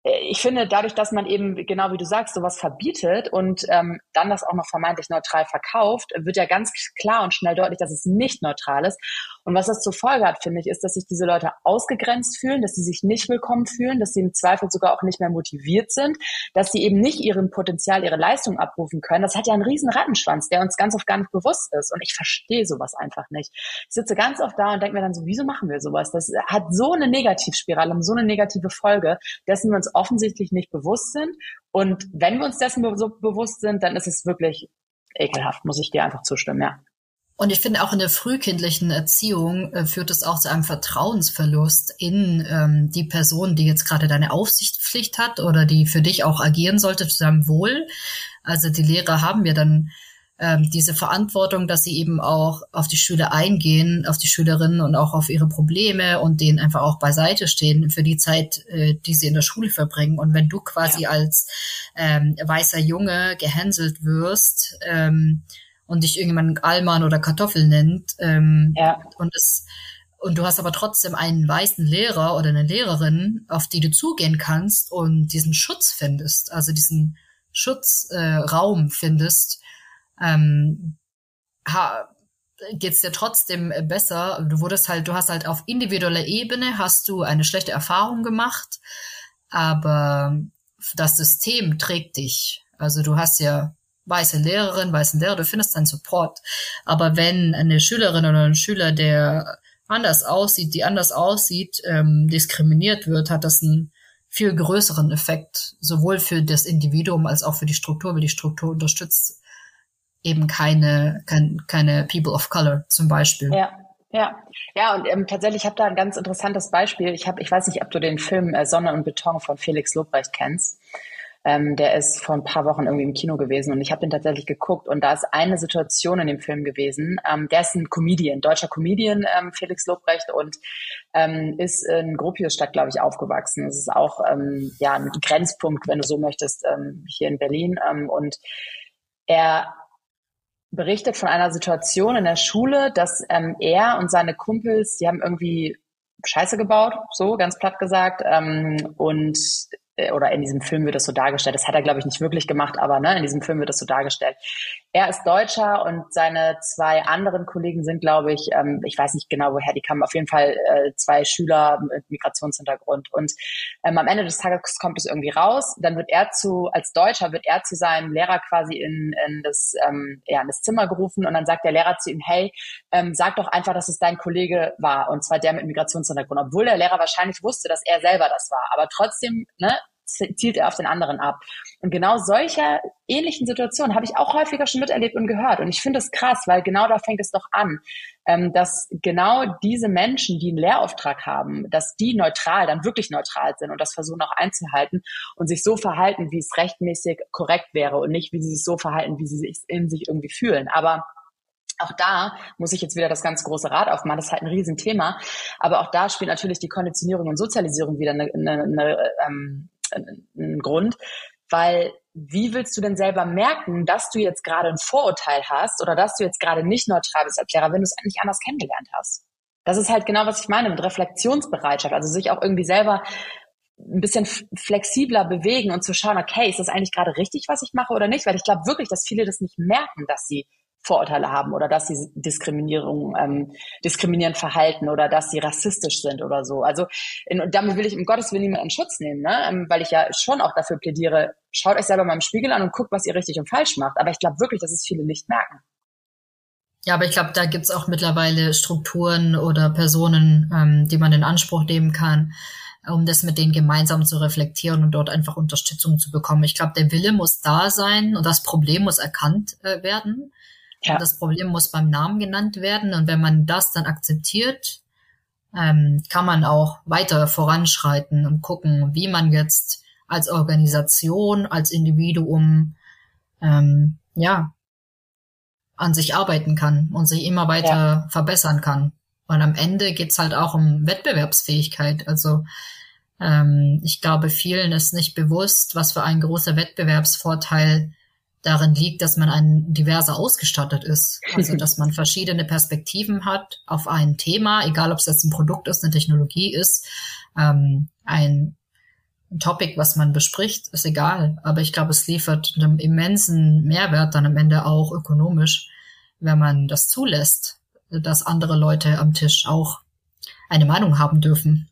ich finde, dadurch, dass man eben, genau wie du sagst, sowas verbietet und ähm, dann das auch noch vermeintlich neutral verkauft, wird ja ganz klar und schnell deutlich, dass es nicht neutral ist. Und was das zur Folge hat, finde ich, ist, dass sich diese Leute ausgegrenzt fühlen, dass sie sich nicht willkommen fühlen, dass sie im Zweifel sogar auch nicht mehr motiviert sind, dass sie eben nicht ihren Potenzial, ihre Leistung abrufen können. Das hat ja einen riesen Rattenschwanz, der uns ganz oft gar nicht bewusst ist. Und ich verstehe sowas einfach nicht. Ich sitze ganz oft da und denke mir dann so, wieso machen wir sowas? Das hat so eine Negativspirale und so eine negative Folge, dessen wir uns offensichtlich nicht bewusst sind. Und wenn wir uns dessen be so bewusst sind, dann ist es wirklich ekelhaft, muss ich dir einfach zustimmen, ja. Und ich finde auch in der frühkindlichen Erziehung äh, führt es auch zu einem Vertrauensverlust in ähm, die Person, die jetzt gerade deine Aufsichtspflicht hat oder die für dich auch agieren sollte zu deinem Wohl. Also die Lehrer haben ja dann ähm, diese Verantwortung, dass sie eben auch auf die Schüler eingehen, auf die Schülerinnen und auch auf ihre Probleme und denen einfach auch beiseite stehen für die Zeit, äh, die sie in der Schule verbringen. Und wenn du quasi ja. als ähm, weißer Junge gehänselt wirst, ähm, und dich irgendjemand Allmann oder Kartoffel nennt. Ähm, ja. Und es und du hast aber trotzdem einen weißen Lehrer oder eine Lehrerin, auf die du zugehen kannst und diesen Schutz findest, also diesen Schutzraum äh, findest, ähm, geht es dir trotzdem besser. Du wurdest halt, du hast halt auf individueller Ebene hast du eine schlechte Erfahrung gemacht, aber das System trägt dich. Also du hast ja weiße Lehrerin, weißen Lehrer, du findest einen Support. Aber wenn eine Schülerin oder ein Schüler, der anders aussieht, die anders aussieht, ähm, diskriminiert wird, hat das einen viel größeren Effekt, sowohl für das Individuum als auch für die Struktur, weil die Struktur unterstützt eben keine, kein, keine People of Color zum Beispiel. Ja. Ja, ja, und ähm, tatsächlich, ich habe da ein ganz interessantes Beispiel. Ich habe, ich weiß nicht, ob du den Film äh, Sonne und Beton von Felix Lobrecht kennst. Ähm, der ist vor ein paar Wochen irgendwie im Kino gewesen und ich habe den tatsächlich geguckt und da ist eine Situation in dem Film gewesen. Ähm, der ist ein Comedian, deutscher Comedian, ähm, Felix Lobrecht und ähm, ist in Gropiusstadt, glaube ich, aufgewachsen. Das ist auch ähm, ja ein Grenzpunkt, wenn du so möchtest, ähm, hier in Berlin. Und er berichtet von einer Situation in der Schule, dass ähm, er und seine Kumpels, die haben irgendwie Scheiße gebaut, so ganz platt gesagt, ähm, und oder in diesem Film wird das so dargestellt. Das hat er, glaube ich, nicht wirklich gemacht, aber ne, in diesem Film wird das so dargestellt. Er ist Deutscher und seine zwei anderen Kollegen sind, glaube ich, ähm, ich weiß nicht genau, woher die kamen, auf jeden Fall äh, zwei Schüler mit Migrationshintergrund. Und ähm, am Ende des Tages kommt es irgendwie raus. Dann wird er zu, als Deutscher wird er zu seinem Lehrer quasi in, in, das, ähm, ja, in das Zimmer gerufen und dann sagt der Lehrer zu ihm, hey, ähm, sag doch einfach, dass es dein Kollege war und zwar der mit Migrationshintergrund, obwohl der Lehrer wahrscheinlich wusste, dass er selber das war. Aber trotzdem ne, zielt er auf den anderen ab. Und genau solche ähnlichen Situationen habe ich auch häufiger schon miterlebt und gehört. Und ich finde es krass, weil genau da fängt es doch an, ähm, dass genau diese Menschen, die einen Lehrauftrag haben, dass die neutral, dann wirklich neutral sind und das versuchen auch einzuhalten und sich so verhalten, wie es rechtmäßig korrekt wäre und nicht, wie sie sich so verhalten, wie sie sich in sich irgendwie fühlen. Aber auch da muss ich jetzt wieder das ganz große Rad aufmachen. Das ist halt ein Riesenthema. Aber auch da spielt natürlich die Konditionierung und Sozialisierung wieder eine, eine, eine, ähm, einen Grund. Weil wie willst du denn selber merken, dass du jetzt gerade ein Vorurteil hast oder dass du jetzt gerade nicht neutral bist als Lehrer, wenn du es eigentlich anders kennengelernt hast? Das ist halt genau, was ich meine mit Reflexionsbereitschaft. Also sich auch irgendwie selber ein bisschen flexibler bewegen und zu schauen, okay, ist das eigentlich gerade richtig, was ich mache oder nicht? Weil ich glaube wirklich, dass viele das nicht merken, dass sie Vorurteile haben oder dass sie Diskriminierung, ähm, diskriminierend verhalten oder dass sie rassistisch sind oder so. Also in, und damit will ich um Gottes Willen niemanden in Schutz nehmen, ne? Ähm, weil ich ja schon auch dafür plädiere, schaut euch selber mal im Spiegel an und guckt, was ihr richtig und falsch macht. Aber ich glaube wirklich, dass es viele nicht merken. Ja, aber ich glaube, da gibt's auch mittlerweile Strukturen oder Personen, ähm, die man in Anspruch nehmen kann, um das mit denen gemeinsam zu reflektieren und dort einfach Unterstützung zu bekommen. Ich glaube, der Wille muss da sein und das Problem muss erkannt äh, werden. Ja. Das Problem muss beim Namen genannt werden. Und wenn man das dann akzeptiert, ähm, kann man auch weiter voranschreiten und gucken, wie man jetzt als Organisation, als Individuum, ähm, ja, an sich arbeiten kann und sich immer weiter ja. verbessern kann. Und am Ende geht's halt auch um Wettbewerbsfähigkeit. Also ähm, ich glaube, vielen ist nicht bewusst, was für ein großer Wettbewerbsvorteil darin liegt, dass man ein diverser ausgestattet ist. Also, dass man verschiedene Perspektiven hat auf ein Thema, egal ob es jetzt ein Produkt ist, eine Technologie ist, ähm, ein Topic, was man bespricht, ist egal. Aber ich glaube, es liefert einen immensen Mehrwert dann am Ende auch ökonomisch, wenn man das zulässt, dass andere Leute am Tisch auch eine Meinung haben dürfen.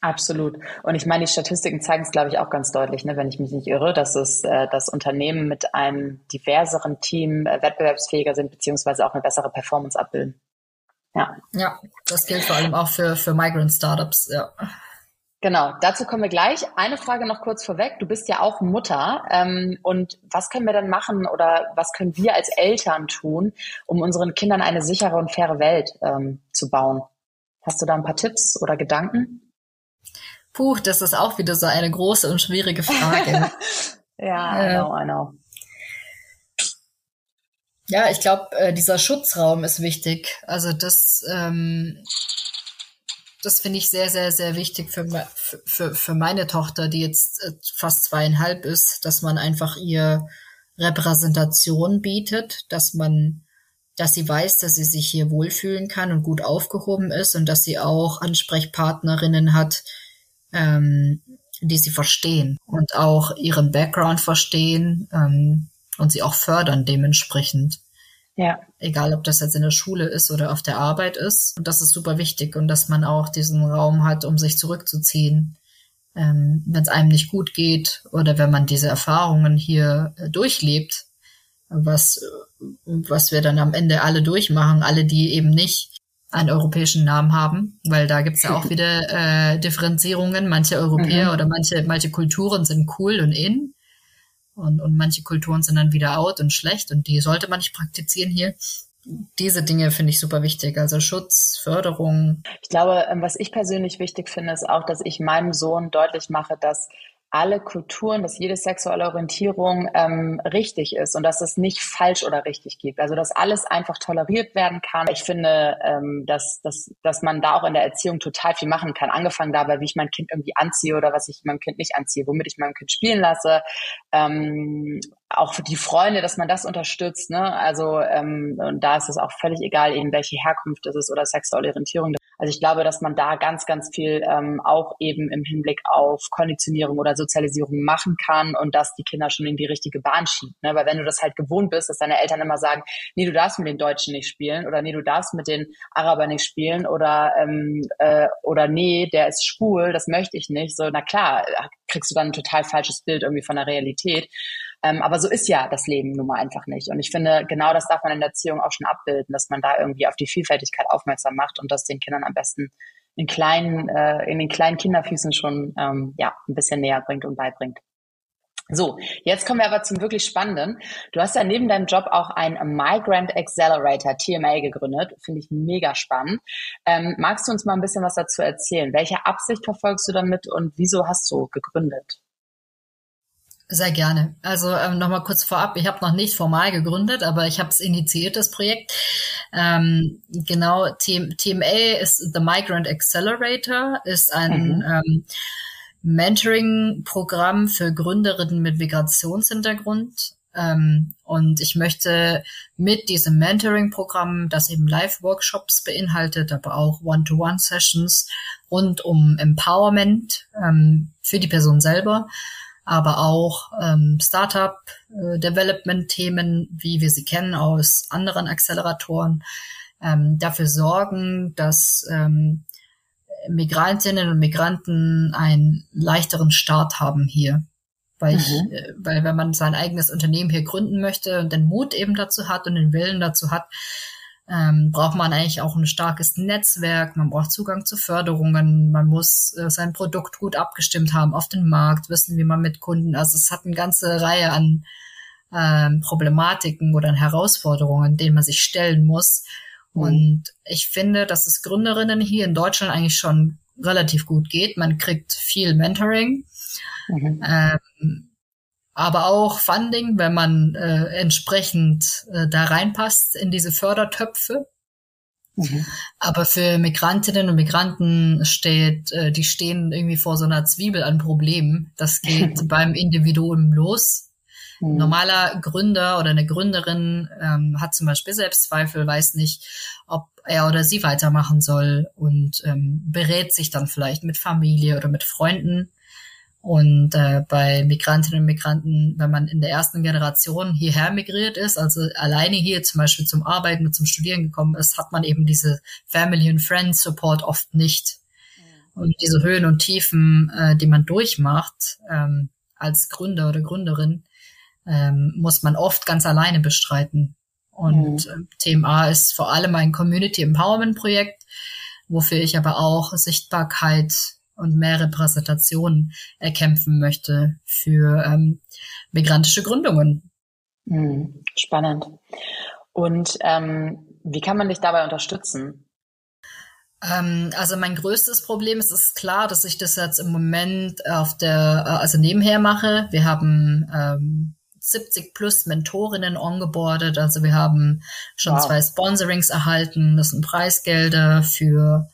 Absolut. Und ich meine, die Statistiken zeigen es, glaube ich, auch ganz deutlich, ne, wenn ich mich nicht irre, dass es äh, dass Unternehmen mit einem diverseren Team äh, wettbewerbsfähiger sind, beziehungsweise auch eine bessere Performance abbilden. Ja. Ja, das gilt vor allem auch für, für Migrant Startups, ja. Genau, dazu kommen wir gleich. Eine Frage noch kurz vorweg. Du bist ja auch Mutter. Ähm, und was können wir dann machen oder was können wir als Eltern tun, um unseren Kindern eine sichere und faire Welt ähm, zu bauen? Hast du da ein paar Tipps oder Gedanken? Puh, das ist auch wieder so eine große und schwierige Frage. ja, I know, I know. Ja, ich glaube, äh, dieser Schutzraum ist wichtig. Also das, ähm, das finde ich sehr, sehr, sehr wichtig für, für, für meine Tochter, die jetzt äh, fast zweieinhalb ist, dass man einfach ihr Repräsentation bietet, dass man, dass sie weiß, dass sie sich hier wohlfühlen kann und gut aufgehoben ist und dass sie auch Ansprechpartnerinnen hat, ähm, die sie verstehen und auch ihren Background verstehen ähm, und sie auch fördern dementsprechend. Ja. Egal, ob das jetzt in der Schule ist oder auf der Arbeit ist. Und das ist super wichtig und dass man auch diesen Raum hat, um sich zurückzuziehen, ähm, wenn es einem nicht gut geht oder wenn man diese Erfahrungen hier äh, durchlebt, was, was wir dann am Ende alle durchmachen, alle, die eben nicht einen europäischen Namen haben, weil da gibt's ja auch wieder äh, Differenzierungen. Manche Europäer mhm. oder manche, manche Kulturen sind cool und in und, und manche Kulturen sind dann wieder out und schlecht und die sollte man nicht praktizieren hier. Diese Dinge finde ich super wichtig, also Schutz, Förderung. Ich glaube, ähm, was ich persönlich wichtig finde, ist auch, dass ich meinem Sohn deutlich mache, dass alle Kulturen, dass jede sexuelle Orientierung ähm, richtig ist und dass es nicht falsch oder richtig gibt. Also dass alles einfach toleriert werden kann. Ich finde, ähm, dass, dass, dass man da auch in der Erziehung total viel machen kann. Angefangen dabei, wie ich mein Kind irgendwie anziehe oder was ich meinem Kind nicht anziehe, womit ich meinem Kind spielen lasse. Ähm, auch für die Freunde, dass man das unterstützt. Ne? Also ähm, und da ist es auch völlig egal, eben welche Herkunft es ist oder sexuelle Orientierung. Also ich glaube, dass man da ganz, ganz viel ähm, auch eben im Hinblick auf Konditionierung oder Sozialisierung machen kann und dass die Kinder schon in die richtige Bahn schiebt. Ne? Weil wenn du das halt gewohnt bist, dass deine Eltern immer sagen, nee, du darfst mit den Deutschen nicht spielen oder nee, du darfst mit den Arabern nicht spielen oder ähm, äh, oder nee, der ist schwul, das möchte ich nicht. So, na klar, kriegst du dann ein total falsches Bild irgendwie von der Realität. Ähm, aber so ist ja das Leben nun mal einfach nicht. Und ich finde, genau das darf man in der Erziehung auch schon abbilden, dass man da irgendwie auf die Vielfältigkeit aufmerksam macht und das den Kindern am besten in kleinen, äh, in den kleinen Kinderfüßen schon ähm, ja ein bisschen näher bringt und beibringt. So, jetzt kommen wir aber zum wirklich Spannenden. Du hast ja neben deinem Job auch ein Migrant Accelerator, TMA, gegründet. Finde ich mega spannend. Ähm, magst du uns mal ein bisschen was dazu erzählen? Welche Absicht verfolgst du damit und wieso hast du gegründet? Sehr gerne. Also ähm, nochmal kurz vorab, ich habe noch nicht formal gegründet, aber ich habe es initiiert, das Projekt. Ähm, genau, TMA ist The Migrant Accelerator, ist ein mhm. ähm, Mentoring-Programm für Gründerinnen mit Migrationshintergrund. Ähm, und ich möchte mit diesem Mentoring-Programm, das eben Live-Workshops beinhaltet, aber auch One-to-One-Sessions rund um Empowerment ähm, für die Person selber, aber auch ähm, Startup-Development-Themen, wie wir sie kennen aus anderen Acceleratoren, ähm, dafür sorgen, dass ähm, Migrantinnen und Migranten einen leichteren Start haben hier. Weil, mhm. ich, äh, weil wenn man sein eigenes Unternehmen hier gründen möchte und den Mut eben dazu hat und den Willen dazu hat, ähm, braucht man eigentlich auch ein starkes Netzwerk, man braucht Zugang zu Förderungen, man muss äh, sein Produkt gut abgestimmt haben auf den Markt, wissen, wie man mit Kunden, also es hat eine ganze Reihe an ähm, Problematiken oder an Herausforderungen, denen man sich stellen muss. Mhm. Und ich finde, dass es Gründerinnen hier in Deutschland eigentlich schon relativ gut geht. Man kriegt viel Mentoring. Mhm. Ähm, aber auch Funding, wenn man äh, entsprechend äh, da reinpasst in diese Fördertöpfe. Mhm. Aber für Migrantinnen und Migranten steht, äh, die stehen irgendwie vor so einer Zwiebel an Problemen. Das geht beim Individuum los. Mhm. Normaler Gründer oder eine Gründerin ähm, hat zum Beispiel Selbstzweifel, weiß nicht, ob er oder sie weitermachen soll und ähm, berät sich dann vielleicht mit Familie oder mit Freunden. Und äh, bei Migrantinnen und Migranten, wenn man in der ersten Generation hierher migriert ist, also alleine hier zum Beispiel zum Arbeiten und zum Studieren gekommen ist, hat man eben diese Family and Friends Support oft nicht. Und diese Höhen und Tiefen, äh, die man durchmacht ähm, als Gründer oder Gründerin, ähm, muss man oft ganz alleine bestreiten. Und mhm. TMA ist vor allem ein Community Empowerment Projekt, wofür ich aber auch Sichtbarkeit und mehr Repräsentation erkämpfen möchte für ähm, migrantische Gründungen. Hm, spannend. Und ähm, wie kann man dich dabei unterstützen? Ähm, also mein größtes Problem ist, ist klar, dass ich das jetzt im Moment auf der, äh, also nebenher mache. Wir haben ähm, 70 plus Mentorinnen ongeboardet. Also wir haben schon wow. zwei Sponsorings erhalten. Das sind Preisgelder für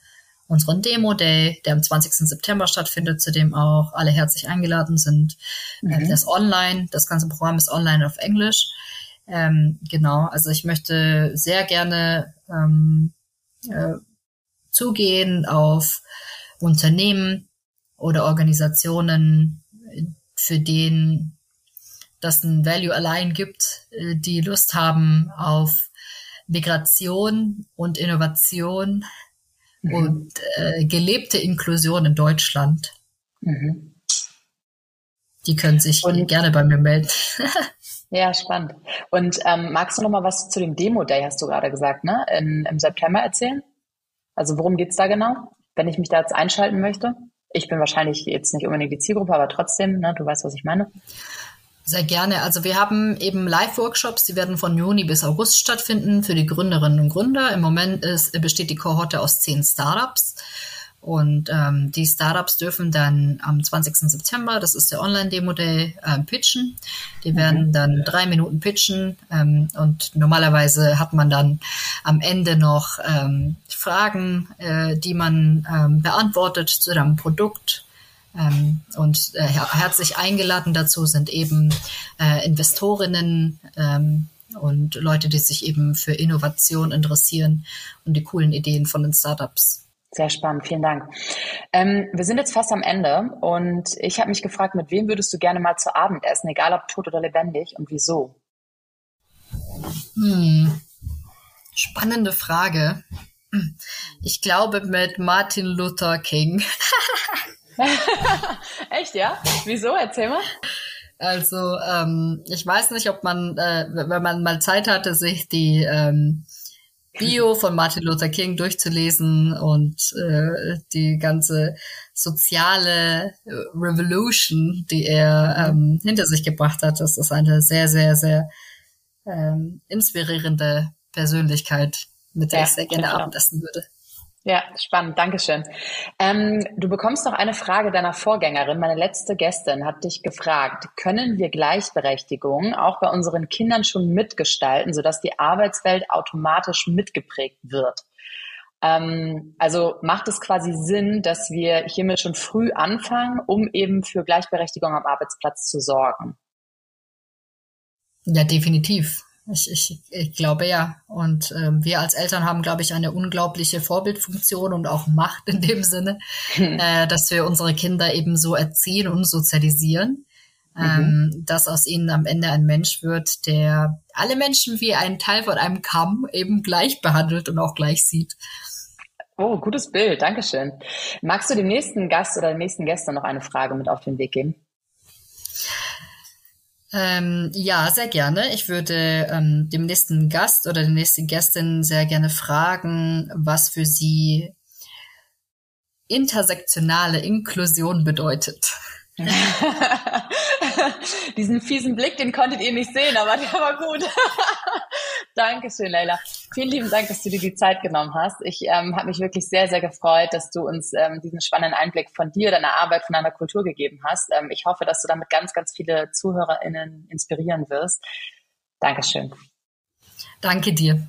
unseren Demo Day, der am 20. September stattfindet, zu dem auch alle herzlich eingeladen sind. Äh, mhm. Das ist online, das ganze Programm ist online auf Englisch. Ähm, genau, also ich möchte sehr gerne ähm, äh, zugehen auf Unternehmen oder Organisationen, für denen das ein Value allein gibt, äh, die Lust haben auf Migration und Innovation mhm. und äh, gelebte Inklusion in Deutschland. Mhm. Die können sich und, gerne bei mir melden. ja, spannend. Und ähm, magst du noch mal was zu dem Demo Day, hast du gerade gesagt, ne? In, Im September erzählen? Also worum geht's da genau, wenn ich mich da jetzt einschalten möchte? Ich bin wahrscheinlich jetzt nicht unbedingt die Zielgruppe, aber trotzdem, ne, du weißt, was ich meine. Sehr gerne. Also wir haben eben Live-Workshops, die werden von Juni bis August stattfinden für die Gründerinnen und Gründer. Im Moment ist, besteht die Kohorte aus zehn Startups. Und ähm, die Startups dürfen dann am 20. September, das ist der Online-Demo-Day, äh, pitchen. Die mhm. werden dann drei Minuten pitchen ähm, und normalerweise hat man dann am Ende noch ähm, Fragen, äh, die man ähm, beantwortet zu einem Produkt ähm, und äh, herzlich eingeladen dazu sind eben äh, Investorinnen ähm, und Leute, die sich eben für Innovation interessieren und die coolen Ideen von den Startups Sehr spannend, vielen Dank. Ähm, wir sind jetzt fast am Ende und ich habe mich gefragt, mit wem würdest du gerne mal zu Abend essen, egal ob tot oder lebendig und wieso? Hm. Spannende Frage. Ich glaube mit Martin Luther King. Echt, ja? Wieso? Erzähl mal. Also, ähm, ich weiß nicht, ob man, äh, wenn man mal Zeit hatte, sich die ähm, Bio von Martin Luther King durchzulesen und äh, die ganze soziale Revolution, die er ähm, hinter sich gebracht hat. Das ist eine sehr, sehr, sehr ähm, inspirierende Persönlichkeit, mit der ja, ich sehr gerne Abendessen würde. Ja, spannend, Dankeschön. Ähm, du bekommst noch eine Frage deiner Vorgängerin. Meine letzte Gästin hat dich gefragt, können wir Gleichberechtigung auch bei unseren Kindern schon mitgestalten, sodass die Arbeitswelt automatisch mitgeprägt wird? Ähm, also macht es quasi Sinn, dass wir hiermit schon früh anfangen, um eben für Gleichberechtigung am Arbeitsplatz zu sorgen? Ja, definitiv. Ich, ich, ich glaube ja. Und ähm, wir als Eltern haben, glaube ich, eine unglaubliche Vorbildfunktion und auch Macht in dem Sinne, äh, dass wir unsere Kinder eben so erziehen und sozialisieren, mhm. ähm, dass aus ihnen am Ende ein Mensch wird, der alle Menschen wie einen Teil von einem Kamm eben gleich behandelt und auch gleich sieht. Oh, gutes Bild, Dankeschön. Magst du dem nächsten Gast oder dem nächsten Gästen noch eine Frage mit auf den Weg geben? Ähm, ja, sehr gerne. Ich würde ähm, dem nächsten Gast oder der nächsten Gästin sehr gerne fragen, was für sie intersektionale Inklusion bedeutet. Diesen fiesen Blick, den konntet ihr nicht sehen, aber der war gut. Dankeschön, Leila. Vielen lieben Dank, dass du dir die Zeit genommen hast. Ich ähm, habe mich wirklich sehr, sehr gefreut, dass du uns ähm, diesen spannenden Einblick von dir, deiner Arbeit, von deiner Kultur gegeben hast. Ähm, ich hoffe, dass du damit ganz, ganz viele ZuhörerInnen inspirieren wirst. Dankeschön. Danke dir.